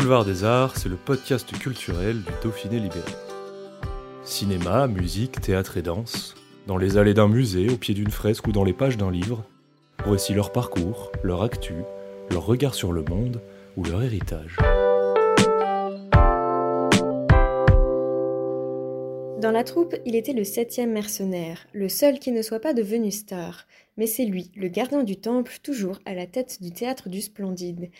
Boulevard des Arts, c'est le podcast culturel du Dauphiné libéré. Cinéma, musique, théâtre et danse, dans les allées d'un musée, au pied d'une fresque ou dans les pages d'un livre, voici leur parcours, leur actu, leur regard sur le monde ou leur héritage. Dans la troupe, il était le septième mercenaire, le seul qui ne soit pas devenu star. Mais c'est lui, le gardien du temple, toujours à la tête du théâtre du Splendide.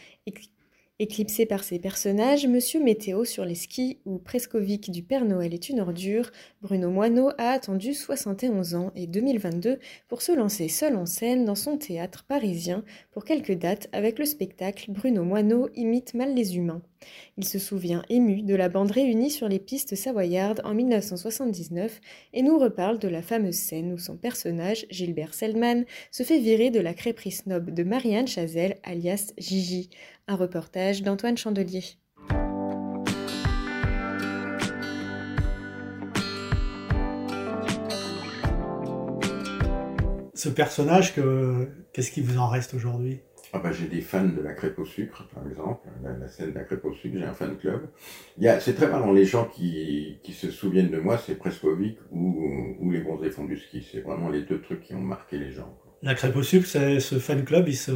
Éclipsé par ses personnages, Monsieur Météo sur les skis ou Prescovic du Père Noël est une ordure, Bruno Moineau a attendu 71 ans et 2022 pour se lancer seul en scène dans son théâtre parisien pour quelques dates avec le spectacle Bruno Moineau imite mal les humains. Il se souvient ému de la bande réunie sur les pistes savoyardes en 1979 et nous reparle de la fameuse scène où son personnage, Gilbert Selman, se fait virer de la crêperie snob de Marianne Chazelle, alias Gigi. Un reportage d'Antoine Chandelier. Ce personnage, que qu'est-ce qui vous en reste aujourd'hui? Ah bah, j'ai des fans de la crêpe au sucre, par exemple, la, la scène de la crêpe au sucre, j'ai un fan club. Il y a, c'est très marrant, les gens qui, qui se souviennent de moi, c'est Prescovic ou, ou les bons fonds du ski. C'est vraiment les deux trucs qui ont marqué les gens. quoi. La crêpe au sucre, c'est ce fan club, il se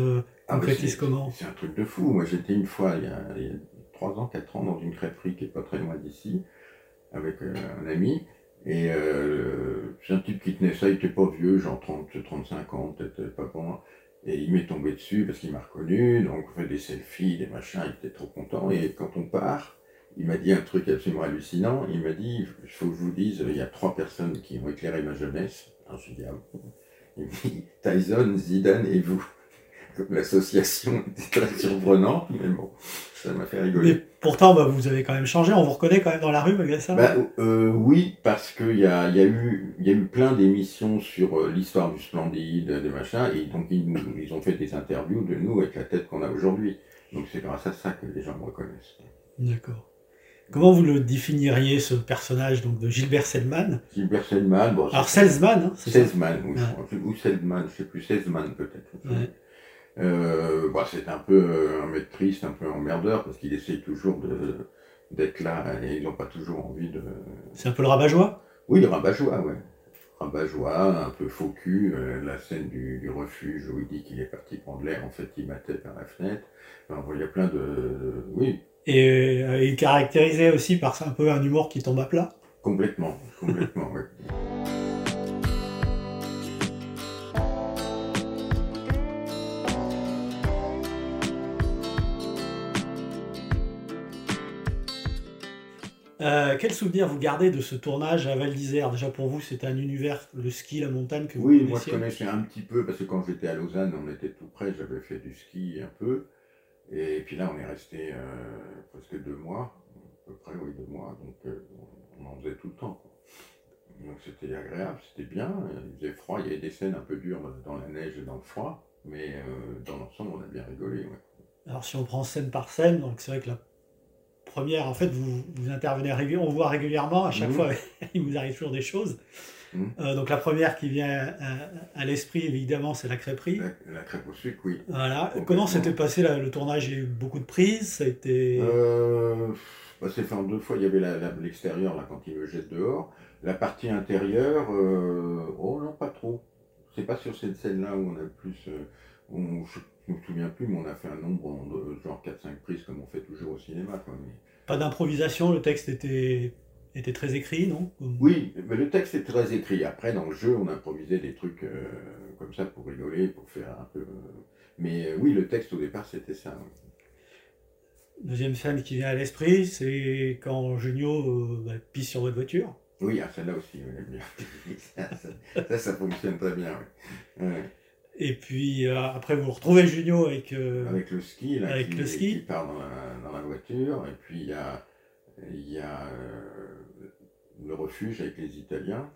Ah, bah, concrétise comment? C'est un truc de fou. Moi, j'étais une fois, il y, a, il y a 3 ans, 4 ans, dans une crêperie qui est pas très loin d'ici, avec euh, un ami. Et euh, c'est un type qui tenait ça, il était pas vieux, genre 30, 35 ans, peut-être pas bon. Et il m'est tombé dessus parce qu'il m'a reconnu, donc on fait des selfies, des machins, il était trop content. Et quand on part, il m'a dit un truc absolument hallucinant. Il m'a dit, il faut que je vous dise, il y a trois personnes qui ont éclairé ma jeunesse. Alors je dis, ah dit, Tyson, Zidane et vous. L'association était très surprenante, mais bon, ça m'a fait rigoler. Mais pourtant, bah, vous avez quand même changé, on vous reconnaît quand même dans la rue malgré ça Bah, euh, oui, parce qu'il y a, y, a eu, y a eu plein d'émissions sur euh, l'histoire du Splendide, des machins, et donc ils, nous- ils ont fait des interviews de nous avec la tête qu'on a aujourd'hui. Donc c'est grâce à ça que les gens me reconnaissent. D'accord. Comment vous le définiriez, ce personnage donc, de Gilbert Selman? Gilbert Selman, bon, Alors, Selzman, hein, oui, ou Selman, je sais plus, Selzman peut-être. Ouais. Euh, bah, c'est un peu euh, un mec triste, un peu emmerdeur, parce qu'il essaye toujours de d'être là, et ils n'ont pas toujours envie de, C'est un peu le rabat-joie? Oui, le rabat-joie, ouais. Rabat-joie, un peu faux cul, euh, la scène du, du refuge où il dit qu'il est parti prendre l'air, en fait il matait par la fenêtre. Enfin, il y a plein de... Oui, Et euh, il est caractérisé aussi par un peu un humour qui tombe à plat? complètement, complètement, ouais. Euh, quel souvenir vous gardez de ce tournage à Val d'Isère? Déjà pour vous, c'était un univers, le ski, la montagne que vous Oui, moi je connaissais un petit peu, parce que quand j'étais à Lausanne, on était tout près, j'avais fait du ski un peu. Et puis là, on est resté euh, presque deux mois, à peu près, oui, deux mois, donc euh, on en faisait tout le temps. quoi. Donc c'était agréable, c'était bien, il faisait froid, il y avait des scènes un peu dures dans la neige et dans le froid, mais dans l'ensemble, on a bien rigolé. ouais. Alors si on prend scène par scène, donc c'est vrai que la première, en fait, vous, vous intervenez régulièrement, on vous voit régulièrement, à chaque Mhm. fois, il vous arrive toujours des choses. Mhm. Euh, donc la première qui vient à, à l'esprit, évidemment, c'est la crêperie. La, la crêpe au sucre, oui. Voilà. Comment s'était passé la- le tournage? Il y a eu beaucoup de prises, ça a été... Euh, bah, c'est fait en deux fois. Il y avait l'extérieur, là, quand il me jette dehors. La partie intérieure, euh, oh non, pas trop. C'est pas sur cette scène-là où on a le plus. on, je ne me souviens plus, mais on a fait un nombre de genre 4-5 prises comme on fait toujours au cinéma. Quoi. Mais- Pas d'improvisation, le texte était, était très écrit, non Oui, mais le texte est très écrit. Après, dans le jeu, on improvisait des trucs euh, comme ça pour rigoler, pour faire un peu. euh, Mais euh, oui, le texte au départ, c'était ça. Deuxième scène qui vient à l'esprit, c'est quand Junio bah, pisse sur votre voiture. Oui, ah, celle-là aussi, bien. ça, ça, ça, ça fonctionne très bien. oui. Ouais. Et puis euh, après, vous retrouvez Junio avec. euh, Avec le ski, là, Avec qui, le ski. qui part dans la, dans la voiture. Et puis il y a, il y a euh, le refuge avec les Italiens.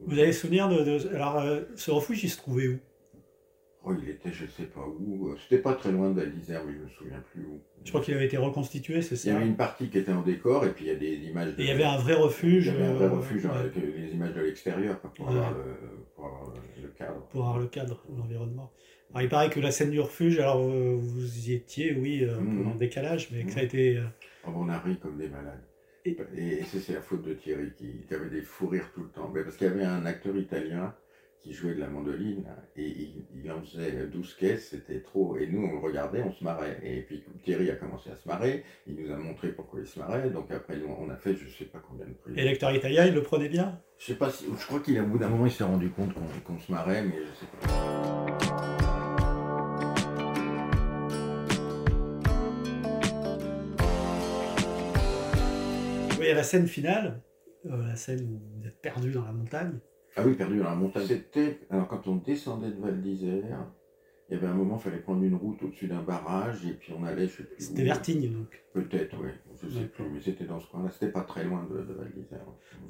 Vous avez souvenir de. de- alors, ce refuge, il se trouvait où? Oh, il était, je sais pas où. euh, C'était pas très loin de Val d'Isère, mais je me souviens plus où. Je crois qu'il avait été reconstitué, c'est Il y ça avait une partie qui était en décor, et puis il y a des images. Et il y avait un vrai refuge. Il y avait un vrai euh, refuge avec les images de l'extérieur pour, Ouais. avoir le, pour avoir le- le cadre. pour avoir le cadre, l'environnement. Alors, il paraît que la scène du refuge, alors euh, vous y étiez, oui, euh, Mhm. en décalage, mais que ça a Mhm. été. euh, Oh, on a ri comme des malades. Et- Et, c'est c'est la faute de Thierry qui, qui avait des fous rires tout le temps. Mais parce qu'il y avait un acteur italien qui jouait de la mandoline et il, il en faisait 12 caisses, c'était trop. Et nous, on le regardait, on se marrait. Et puis Thierry a commencé à se marrer, il nous a montré pourquoi il se marrait. Donc après, nous, on a fait je sais pas combien de prises. Et l'acteur italien, il le prenait bien? Je sais pas si, je crois qu'il au bout d'un moment, il s'est rendu compte qu'on qu'on se marrait, mais je sais pas. Oui, à la scène finale, euh, la scène où vous êtes perdu dans la montagne. Ah oui, perdu dans la montagne. C'était, alors quand on descendait de Val d'Isère, il y avait un moment, il fallait prendre une route au-dessus d'un barrage, et puis on allait, je sais plus C'était. Vertigne, donc. Peut-être, oui, je sais D'accord. plus, mais c'était dans ce coin-là, c'était pas très loin de, de Val d'Isère.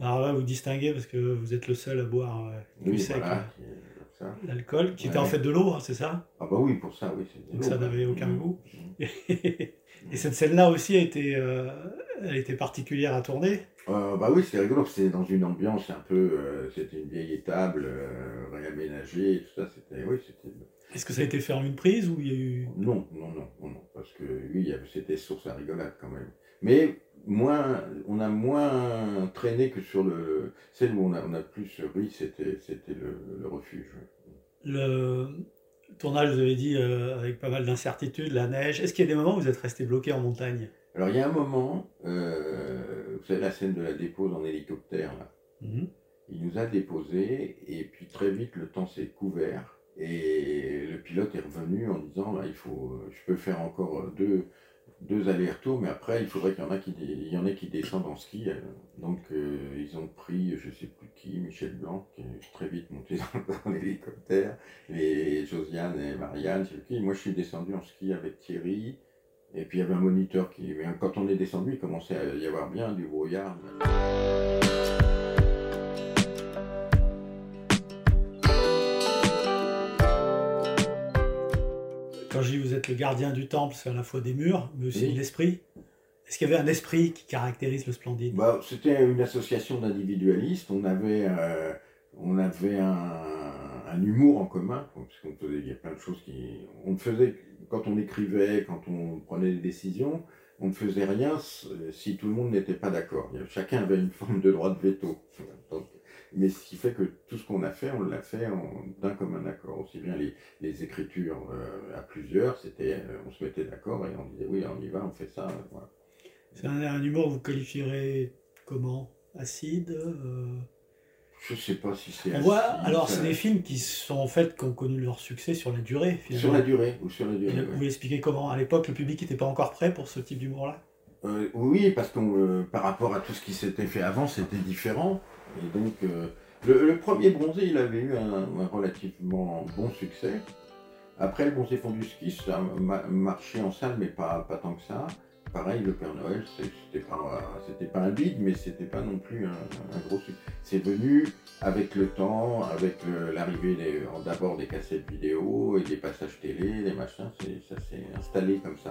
Alors là, vous distinguez parce que vous êtes le seul à boire euh, du Oui, sec, voilà, euh, ça. l'alcool, qui était en fait de l'eau, hein, c'est ça? Ah bah oui, pour ça, oui. Donc ça n'avait aucun Mhm. goût. Et cette scène-là aussi a été, euh, elle était particulière à tourner. Euh, bah oui, c'était rigolo, c'était dans une ambiance un peu, euh, c'était une vieille étable euh, réaménagée, et tout ça, c'était, oui, c'était... Est-ce que ça a été fait en une prise ou il y a eu... Non, non, non, non, non, parce que oui, c'était source à rigolade quand même. Mais moins, on a moins traîné que sur le, celle où on a, on a plus ri, c'était, c'était le, le refuge. Le tournage, vous avez dit, euh, avec pas mal d'incertitudes, la neige. Est-ce qu'il y a des moments où vous êtes resté bloqué en montagne? Alors il y a un moment, euh, vous savez la scène de la dépose en hélicoptère là. Mhm. Il nous a déposé et puis très vite le temps s'est couvert et le pilote est revenu en disant là, il faut, je peux faire encore deux, deux allers-retours mais après il faudrait qu'il y en a il y en ait qui descendent en ski. euh. Donc euh, ils ont pris je sais plus qui, Michel Blanc qui est très vite monté dans, l'hélicoptère et Josiane et Marianne, je qui. Moi je suis descendu en ski avec Thierry. Et puis il y avait un moniteur qui. Quand on est descendu, il commençait à y avoir bien du brouillard. Êtes le gardien du temple, c'est à la fois des murs, mais aussi Oui. de l'esprit. Est-ce qu'il y avait un esprit qui caractérise le splendide? Bah, C'était une association d'individualistes. On avait, euh, on avait un, un humour en commun, parce qu'on faisait, il y a plein de choses qui. On faisait, quand on écrivait, quand on prenait des décisions, on ne faisait rien si tout le monde n'était pas d'accord. Chacun avait une forme de droit de veto. Donc, mais ce qui fait que tout ce qu'on a fait, on l'a fait d'un commun accord. Aussi bien les, les écritures euh, à plusieurs, c'était, euh, on se mettait d'accord et on disait oui, on y va, on fait ça. voilà. C'est un, un humour que vous qualifierez comment? Acide euh, Je sais pas si c'est. On voit, acide, alors c'est des films qui sont en fait, qui ont connu leur succès sur la durée. Sur Finalement. la durée, ou sur la Et durée. vous ouais. pouvez expliquer comment? À l'époque, le public n'était pas encore prêt pour ce type d'humour-là? Euh, oui, parce que par rapport à tout ce qui s'était fait avant, c'était différent. Et donc, euh, le, premier bronzé, il avait eu un, relativement bon succès. Après, le bronzé fondu ski, ça a ma- marché en salle, mais pas, pas tant que ça. Pareil, le Père Noël, c'était pas, pas un bide, mais c'était pas non plus un, un gros succès. C'est venu avec le temps, avec l'arrivée d'abord des cassettes vidéo et des passages télé, des machins, ça s'est installé comme ça.